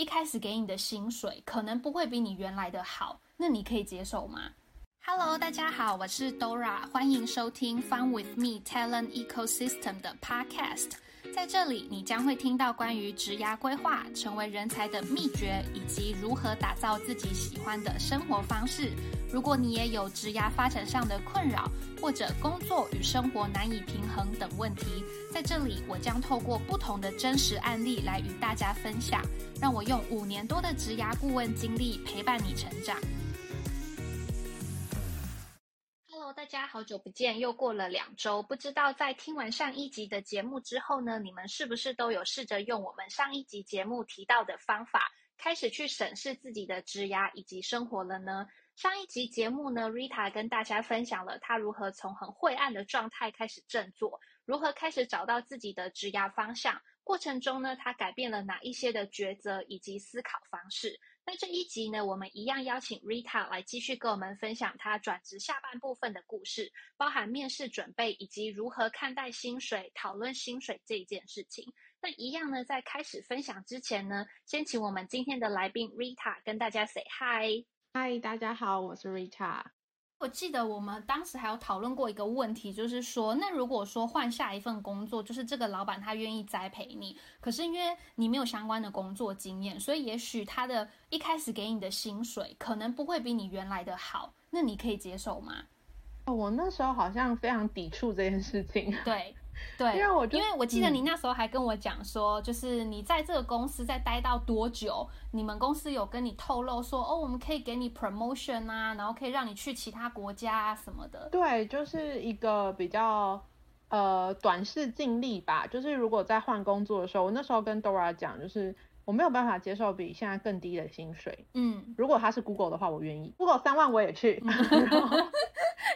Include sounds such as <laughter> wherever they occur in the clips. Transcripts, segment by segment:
一开始给你的薪水可能不会比你原来的好，那你可以接受吗？Hello，大家好，我是 Dora，欢迎收听 Fun with Me Talent Ecosystem 的 Podcast。在这里，你将会听到关于职涯规划、成为人才的秘诀，以及如何打造自己喜欢的生活方式。如果你也有职涯发展上的困扰，或者工作与生活难以平衡等问题，在这里我将透过不同的真实案例来与大家分享。让我用五年多的职涯顾问经历陪伴你成长。大家好久不见，又过了两周，不知道在听完上一集的节目之后呢，你们是不是都有试着用我们上一集节目提到的方法，开始去审视自己的职涯以及生活了呢？上一集节目呢，Rita 跟大家分享了她如何从很晦暗的状态开始振作，如何开始找到自己的职涯方向。过程中呢，她改变了哪一些的抉择以及思考方式。那这一集呢，我们一样邀请 Rita 来继续跟我们分享她转职下半部分的故事，包含面试准备以及如何看待薪水、讨论薪水这一件事情。那一样呢，在开始分享之前呢，先请我们今天的来宾 Rita 跟大家 say hi。Hi，，大家好，我是 Rita。我记得我们当时还有讨论过一个问题，就是说，那如果说换下一份工作，就是这个老板他愿意栽培你，可是因为你没有相关的工作经验，所以也许他的一开始给你的薪水可能不会比你原来的好，那你可以接受吗？哦，我那时候好像非常抵触这件事情。对。对，因为我因为我记得你那时候还跟我讲说，就是你在这个公司在待到多久，你们公司有跟你透露说，哦，我们可以给你 promotion 啊，然后可以让你去其他国家啊什么的。对，就是一个比较呃短视尽力吧。就是如果在换工作的时候，我那时候跟 Dora 讲，就是我没有办法接受比现在更低的薪水。嗯，如果他是 Google 的话，我愿意，Google 三万我也去。<laughs>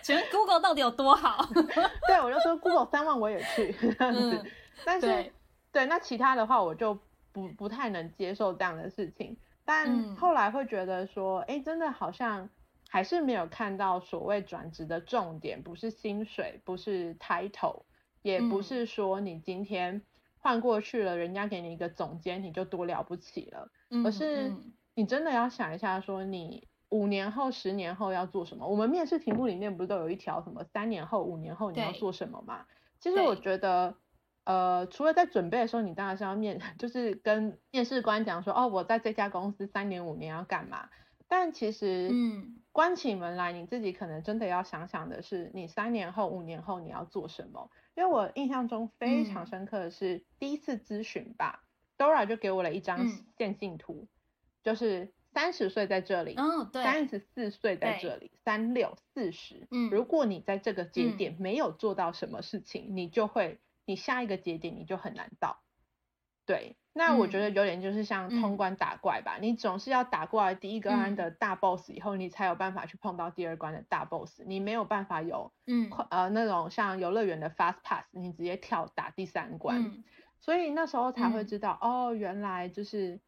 请问 Google 到底有多好？<laughs> 对，我就说 Google 三万我也去这样子，但是对那其他的话我就不不太能接受这样的事情。但后来会觉得说，哎，真的好像还是没有看到所谓转职的重点，不是薪水，不是 title，也不是说你今天换过去了，人家给你一个总监你就多了不起了，而是你真的要想一下说你。五年后、十年后要做什么？我们面试题目里面不是都有一条什么三年后、五年后你要做什么吗？其实我觉得，呃，除了在准备的时候，你当然是要面，<laughs> 就是跟面试官讲说，哦，我在这家公司三年、五年要干嘛？但其实，嗯，关起门来，你自己可能真的要想想的是，你三年后、五年后你要做什么？因为我印象中非常深刻的是第一次咨询吧，Dora 就给我了一张线性图，就是。三十岁在这里，嗯，对，三十四岁在这里，三六四十，嗯，如果你在这个节点没有做到什么事情，你就会，你下一个节点你就很难到，对，那我觉得有点就是像通关打怪吧，你总是要打过来第一个关的大 boss 以后，你才有办法去碰到第二关的大 boss，你没有办法有，嗯，呃，那种像游乐园的 fast pass，你直接跳打第三关，所以那时候才会知道，哦，原来就是。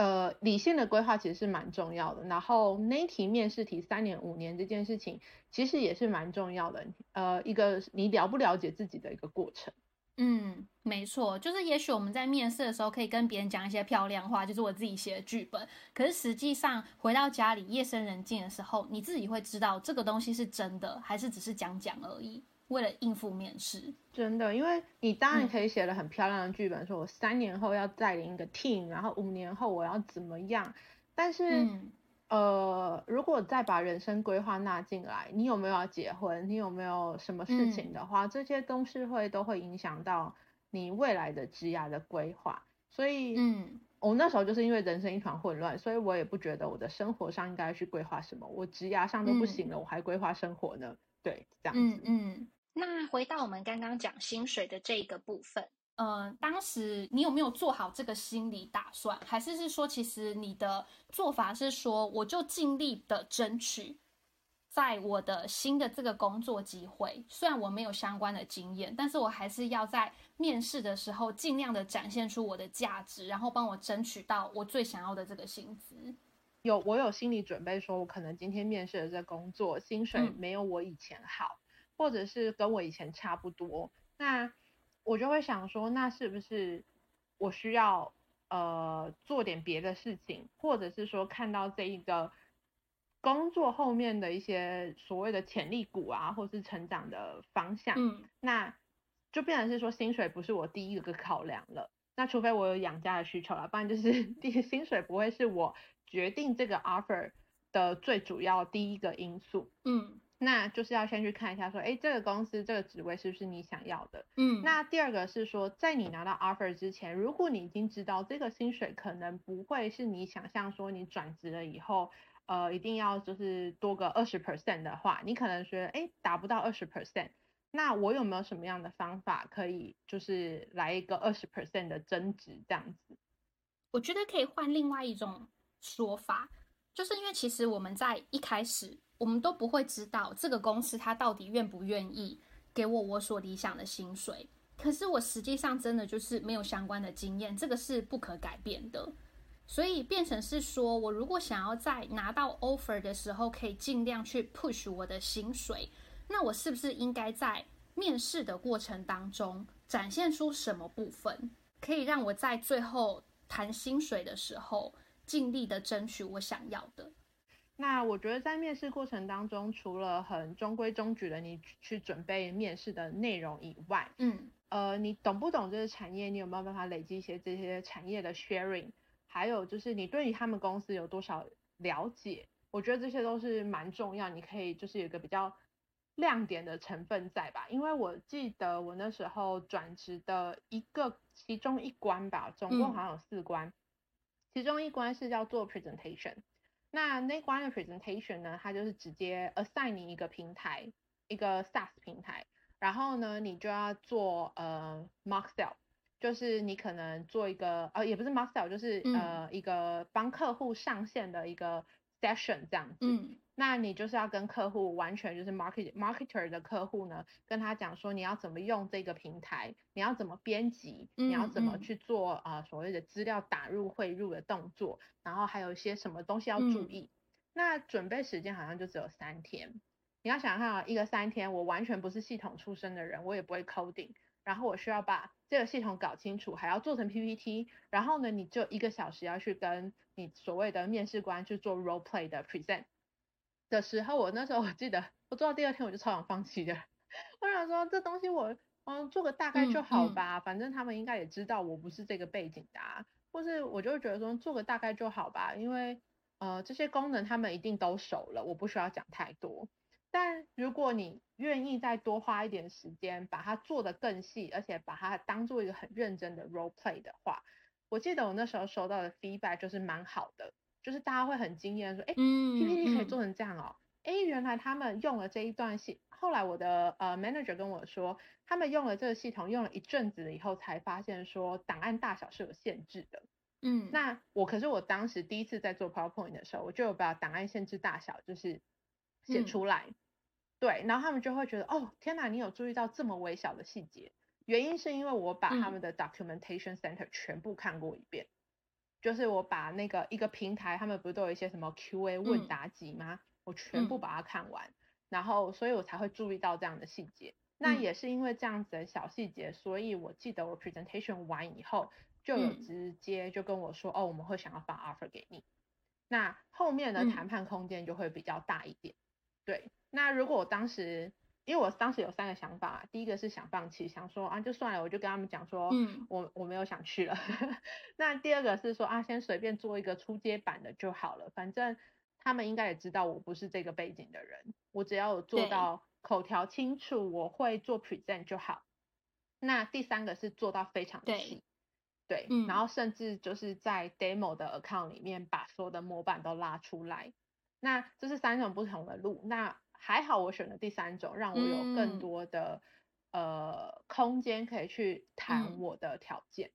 呃，理性的规划其实是蛮重要的。然后那题面试题三年五年这件事情，其实也是蛮重要的。呃，一个你了不了解自己的一个过程。嗯，没错，就是也许我们在面试的时候可以跟别人讲一些漂亮话，就是我自己写的剧本。可是实际上回到家里夜深人静的时候，你自己会知道这个东西是真的还是只是讲讲而已。为了应付面试，真的，因为你当然可以写了很漂亮的剧本，说我三年后要带领一个 team，然后五年后我要怎么样。但是，呃，如果再把人生规划纳进来，你有没有要结婚？你有没有什么事情的话，这些东西会都会影响到你未来的职涯的规划。所以，嗯，我那时候就是因为人生一团混乱，所以我也不觉得我的生活上应该去规划什么。我职涯上都不行了，我还规划生活呢？对，这样子，嗯嗯。那回到我们刚刚讲薪水的这个部分，嗯，当时你有没有做好这个心理打算，还是是说，其实你的做法是说，我就尽力的争取，在我的新的这个工作机会，虽然我没有相关的经验，但是我还是要在面试的时候尽量的展现出我的价值，然后帮我争取到我最想要的这个薪资。有，我有心理准备，说我可能今天面试的这工作薪水没有我以前好。或者是跟我以前差不多，那我就会想说，那是不是我需要呃做点别的事情，或者是说看到这一个工作后面的一些所谓的潜力股啊，或是成长的方向，嗯，那就变成是说薪水不是我第一个考量了。那除非我有养家的需求了，不然就是 <laughs> 第薪水不会是我决定这个 offer 的最主要第一个因素。嗯。那就是要先去看一下，说，哎，这个公司这个职位是不是你想要的？嗯，那第二个是说，在你拿到 offer 之前，如果你已经知道这个薪水可能不会是你想象说你转职了以后，呃，一定要就是多个二十 percent 的话，你可能觉得，哎，达不到二十 percent，那我有没有什么样的方法可以就是来一个二十 percent 的增值这样子？我觉得可以换另外一种说法，就是因为其实我们在一开始。我们都不会知道这个公司它到底愿不愿意给我我所理想的薪水。可是我实际上真的就是没有相关的经验，这个是不可改变的。所以变成是说，我如果想要在拿到 offer 的时候可以尽量去 push 我的薪水，那我是不是应该在面试的过程当中展现出什么部分，可以让我在最后谈薪水的时候尽力的争取我想要的？那我觉得在面试过程当中，除了很中规中矩的你去准备面试的内容以外，嗯，呃，你懂不懂这个产业？你有没有办法累积一些这些产业的 sharing？还有就是你对于他们公司有多少了解？我觉得这些都是蛮重要，你可以就是有一个比较亮点的成分在吧？因为我记得我那时候转职的一个其中一关吧，总共好像有四关，其中一关是叫做 presentation。那那关的 presentation 呢？它就是直接 assign 你一个平台，一个 SaaS 平台，然后呢，你就要做呃 mock sell，就是你可能做一个呃，也不是 mock sell，就是呃一个帮客户上线的一个 session 这样子。嗯。那你就是要跟客户完全就是 market marketer 的客户呢，跟他讲说你要怎么用这个平台，你要怎么编辑，你要怎么去做啊所谓的资料打入汇入的动作，然后还有一些什么东西要注意。那准备时间好像就只有三天。你要想看啊，一个三天，我完全不是系统出身的人，我也不会 coding，然后我需要把这个系统搞清楚，还要做成 PPT，然后呢，你就一个小时要去跟你所谓的面试官去做 role play 的 present。的时候，我那时候我记得，我做到第二天我就超想放弃的。<laughs> 我想说，这东西我嗯做个大概就好吧，反正他们应该也知道我不是这个背景的，或是我就觉得说做个大概就好吧，因为呃这些功能他们一定都熟了，我不需要讲太多。但如果你愿意再多花一点时间，把它做得更细，而且把它当做一个很认真的 role play 的话，我记得我那时候收到的 feedback 就是蛮好的。就是大家会很惊艳，说，哎，PPT 可以做成这样哦，哎，原来他们用了这一段系，后来我的呃 manager 跟我说，他们用了这个系统用了一阵子了以后，才发现说档案大小是有限制的。嗯，那我可是我当时第一次在做 PowerPoint 的时候，我就有把档案限制大小就是写出来，对，然后他们就会觉得，哦，天哪，你有注意到这么微小的细节，原因是因为我把他们的 documentation center 全部看过一遍。就是我把那个一个平台，他们不是都有一些什么 Q&A 问答集吗？我全部把它看完，然后所以我才会注意到这样的细节。那也是因为这样子的小细节，所以我记得我 presentation 完以后，就有直接就跟我说，哦，我们会想要发 offer 给你。那后面的谈判空间就会比较大一点。对，那如果我当时。因为我当时有三个想法，第一个是想放弃，想说啊就算了，我就跟他们讲说，嗯，我我没有想去了。<laughs> 那第二个是说啊，先随便做一个初阶版的就好了，反正他们应该也知道我不是这个背景的人，我只要有做到口条清楚，我会做 present 就好。那第三个是做到非常细，对，然后甚至就是在 demo 的 account 里面把所有的模板都拉出来。那这是三种不同的路，那。还好我选了第三种，让我有更多的呃空间可以去谈我的条件。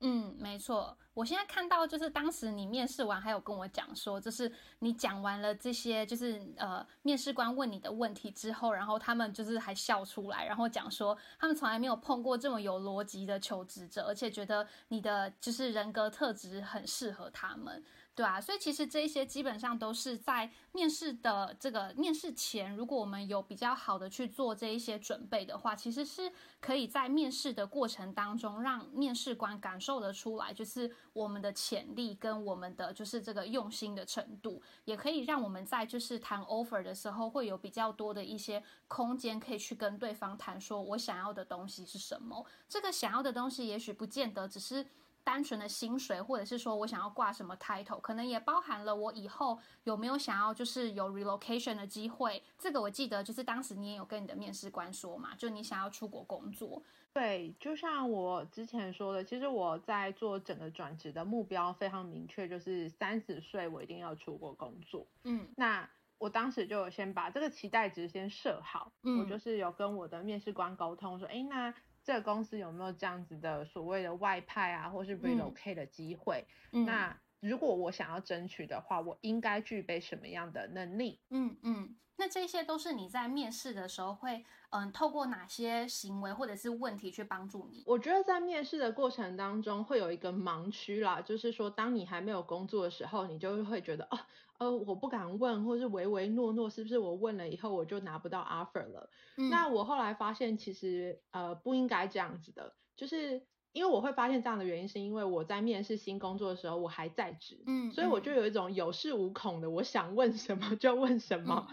嗯，没错。我现在看到就是当时你面试完，还有跟我讲说，就是你讲完了这些，就是呃面试官问你的问题之后，然后他们就是还笑出来，然后讲说他们从来没有碰过这么有逻辑的求职者，而且觉得你的就是人格特质很适合他们。对啊，所以其实这一些基本上都是在面试的这个面试前，如果我们有比较好的去做这一些准备的话，其实是可以在面试的过程当中让面试官感受。得出来，就是我们的潜力跟我们的就是这个用心的程度，也可以让我们在就是谈 offer 的时候会有比较多的一些空间可以去跟对方谈，说我想要的东西是什么。这个想要的东西也许不见得只是。单纯的薪水，或者是说我想要挂什么 title，可能也包含了我以后有没有想要就是有 relocation 的机会。这个我记得就是当时你也有跟你的面试官说嘛，就你想要出国工作。对，就像我之前说的，其实我在做整个转职的目标非常明确，就是三十岁我一定要出国工作。嗯，那我当时就先把这个期待值先设好，嗯我就是有跟我的面试官沟通说，哎，那。这个公司有没有这样子的所谓的外派啊，或是 relocate 的机会？那如果我想要争取的话，我应该具备什么样的能力？嗯嗯，那这些都是你在面试的时候会嗯透过哪些行为或者是问题去帮助你？我觉得在面试的过程当中会有一个盲区啦，就是说当你还没有工作的时候，你就会觉得哦。呃，我不敢问，或是唯唯诺诺，是不是我问了以后我就拿不到 offer 了？那我后来发现，其实呃不应该这样子的，就是因为我会发现这样的原因，是因为我在面试新工作的时候我还在职，嗯，所以我就有一种有恃无恐的，我想问什么就问什么，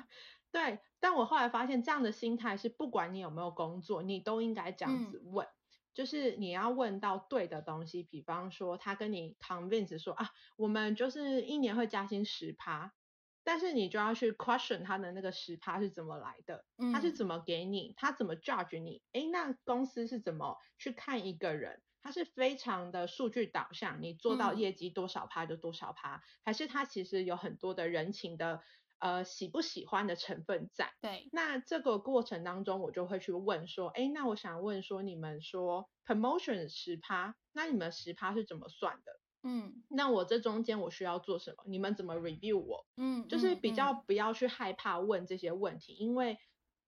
对。但我后来发现，这样的心态是不管你有没有工作，你都应该这样子问。就是你要问到对的东西，比方说他跟你 convince 说啊，我们就是一年会加薪十趴，但是你就要去 question 他的那个十趴是怎么来的，他是怎么给你，他怎么 judge 你？诶，那公司是怎么去看一个人？他是非常的数据导向，你做到业绩多少趴就多少趴，还是他其实有很多的人情的？呃，喜不喜欢的成分在。对，那这个过程当中，我就会去问说，哎，那我想问说，你们说 promotion 十趴，那你们十趴是怎么算的？嗯，那我这中间我需要做什么？你们怎么 review 我？嗯，就是比较不要去害怕问这些问题，因为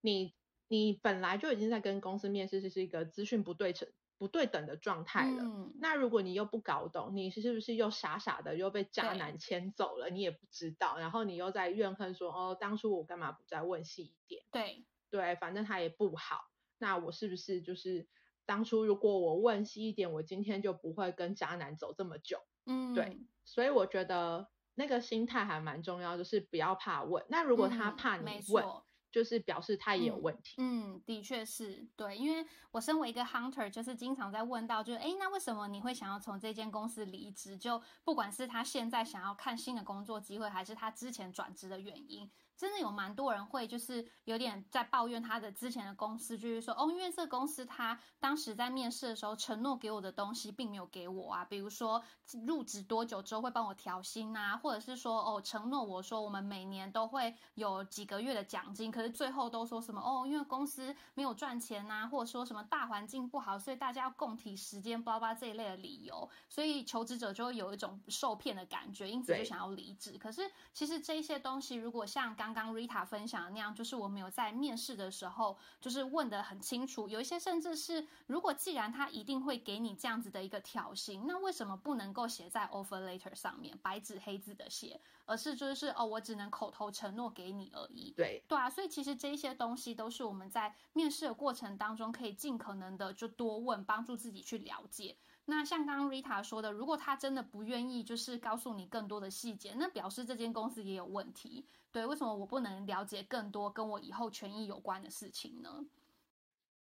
你你本来就已经在跟公司面试，这是一个资讯不对称。不对等的状态了。嗯那如果你又不搞懂，你是不是又傻傻的又被渣男牵走了？你也不知道，然后你又在怨恨说：“哦，当初我干嘛不再问细一点？”对对，反正他也不好。那我是不是就是当初如果我问细一点，我今天就不会跟渣男走这么久？嗯，对。所以我觉得那个心态还蛮重要，就是不要怕问。那如果他怕你问。就是表示他也有问题。嗯，的确是对，因为我身为一个 hunter，就是经常在问到，就是哎，那为什么你会想要从这间公司离职？就不管是他现在想要看新的工作机会，还是他之前转职的原因。真的有蛮多人会就是有点在抱怨他的之前的公司，就是说哦，因为这个公司他当时在面试的时候承诺给我的东西并没有给我啊，比如说入职多久之后会帮我调薪啊，或者是说哦承诺我说我们每年都会有几个月的奖金，可是最后都说什么哦，因为公司没有赚钱呐，或者说什么大环境不好，所以大家要共体时间，巴拉这一类的理由，所以求职者就会有一种受骗的感觉，因此就想要离职。可是其实这些东西如果像刚刚刚 Rita 分享的那样，就是我们有在面试的时候，就是问的很清楚。有一些甚至是，如果既然他一定会给你这样子的一个挑衅，那为什么不能够写在 offer letter 上面，白纸黑字的写，而是就是哦，我只能口头承诺给你而已。对对啊，所以其实这些东西都是我们在面试的过程当中可以尽可能的就多问，帮助自己去了解。那像刚刚 Rita 说的，如果他真的不愿意，就是告诉你更多的细节，那表示这间公司也有问题。对，为什么我不能了解更多跟我以后权益有关的事情呢？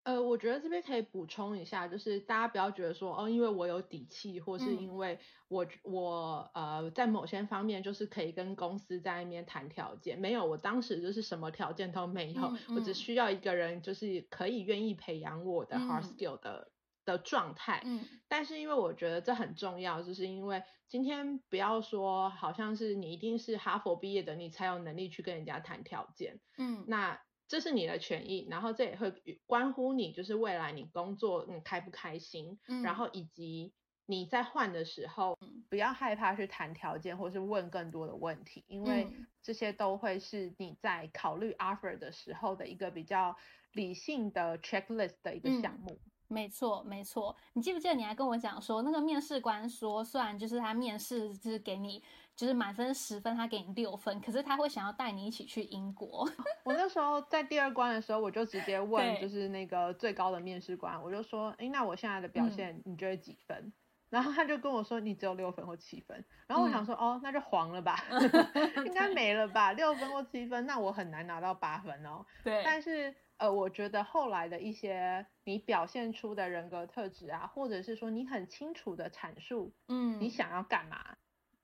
呃，我觉得这边可以补充一下，就是大家不要觉得说，哦，因为我有底气，或是因为我我呃在某些方面就是可以跟公司在那边谈条件，没有，我当时就是什么条件都没有，我只需要一个人，就是可以愿意培养我的 hard skill 的。的状态，嗯，但是因为我觉得这很重要，就是因为今天不要说好像是你一定是哈佛毕业的，你才有能力去跟人家谈条件，嗯，那这是你的权益，然后这也会关乎你就是未来你工作你开不开心，嗯，然后以及你在换的时候，不要害怕去谈条件或是问更多的问题，因为这些都会是你在考虑 offer 的时候的一个比较理性的 checklist 的一个项目。没错，没错。你记不记得你还跟我讲说，那个面试官说，虽然就是他面试就是给你就是满分十分，他给你六分，可是他会想要带你一起去英国。<laughs> 我那时候在第二关的时候，我就直接 <laughs> 问，就是那个最高的面试官，我就说，哎，那我现在的表现你觉得几分？<laughs> 然后他就跟我说你只有六分或七分，然后我想说哦那就黄了吧，应该没了吧，六分或七分，那我很难拿到八分哦。对，但是呃我觉得后来的一些你表现出的人格特质啊，或者是说你很清楚的阐述，嗯，你想要干嘛，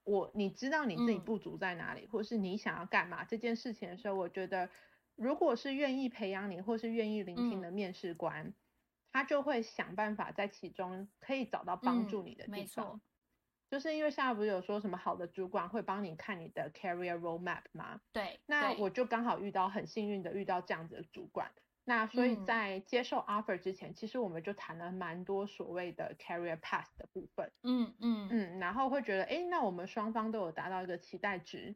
我你知道你自己不足在哪里，或是你想要干嘛这件事情的时候，我觉得如果是愿意培养你或是愿意聆听的面试官。他就会想办法在其中可以找到帮助你的地方，就是因为现在不是有说什么好的主管会帮你看你的 career roadmap 吗？对，那我就刚好遇到很幸运的遇到这样子的主管，那所以在接受 offer 之前，其实我们就谈了蛮多所谓的 career path 的部分，嗯嗯嗯，然后会觉得，哎，那我们双方都有达到一个期待值，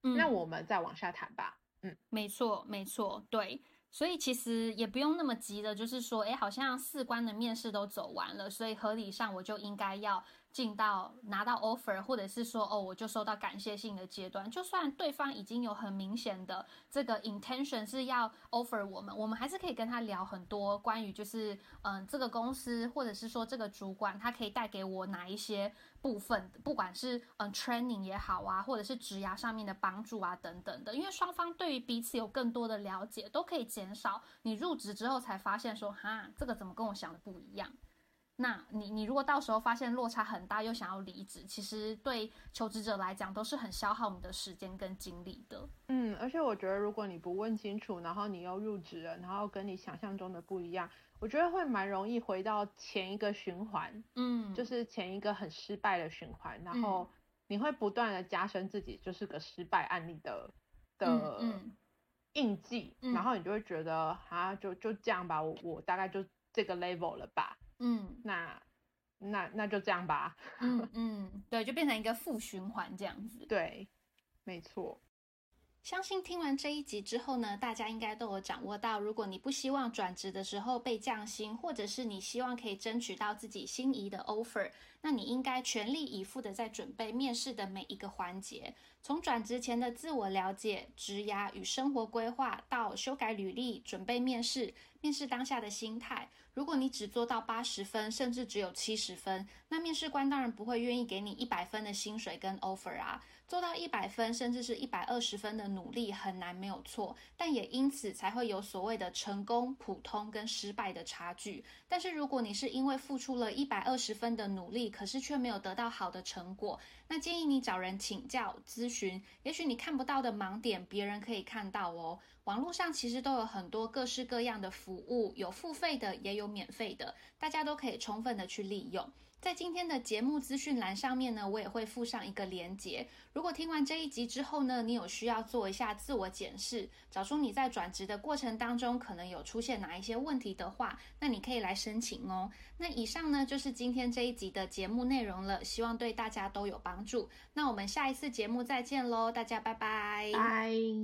那我们再往下谈吧，嗯，没错没错，对。所以其实也不用那么急的，就是说，哎，好像四关的面试都走完了，所以合理上我就应该要。进到拿到 offer，或者是说哦，我就收到感谢信的阶段，就算对方已经有很明显的这个 intention 是要 offer 我们，我们还是可以跟他聊很多关于就是嗯这个公司或者是说这个主管他可以带给我哪一些部分，不管是嗯 training 也好啊，或者是职涯上面的帮助啊等等的，因为双方对于彼此有更多的了解，都可以减少你入职之后才发现说哈这个怎么跟我想的不一样。那你你如果到时候发现落差很大，又想要离职，其实对求职者来讲都是很消耗你的时间跟精力的。嗯，而且我觉得如果你不问清楚，然后你又入职了，然后跟你想象中的不一样，我觉得会蛮容易回到前一个循环。嗯，就是前一个很失败的循环，然后你会不断的加深自己就是个失败案例的的印记，然后你就会觉得啊，就就这样吧，我我大概就这个 level 了吧。嗯，那那那就这样吧。<laughs> 嗯嗯，对，就变成一个负循环这样子。对，没错。相信听完这一集之后呢，大家应该都有掌握到，如果你不希望转职的时候被降薪，或者是你希望可以争取到自己心仪的 offer，那你应该全力以赴的在准备面试的每一个环节，从转职前的自我了解、职涯与生活规划，到修改履历、准备面试。面试当下的心态，如果你只做到八十分，甚至只有七十分，那面试官当然不会愿意给你一百分的薪水跟 offer 啊。做到一百分，甚至是一百二十分的努力很难没有错，但也因此才会有所谓的成功、普通跟失败的差距。但是如果你是因为付出了一百二十分的努力，可是却没有得到好的成果，那建议你找人请教咨询，也许你看不到的盲点，别人可以看到哦。网络上其实都有很多各式各样的服务，有付费的，也有免费的，大家都可以充分的去利用。在今天的节目资讯栏上面呢，我也会附上一个连结。如果听完这一集之后呢，你有需要做一下自我检视，找出你在转职的过程当中可能有出现哪一些问题的话，那你可以来申请哦。那以上呢就是今天这一集的节目内容了，希望对大家都有帮助。那我们下一次节目再见喽，大家拜拜。拜。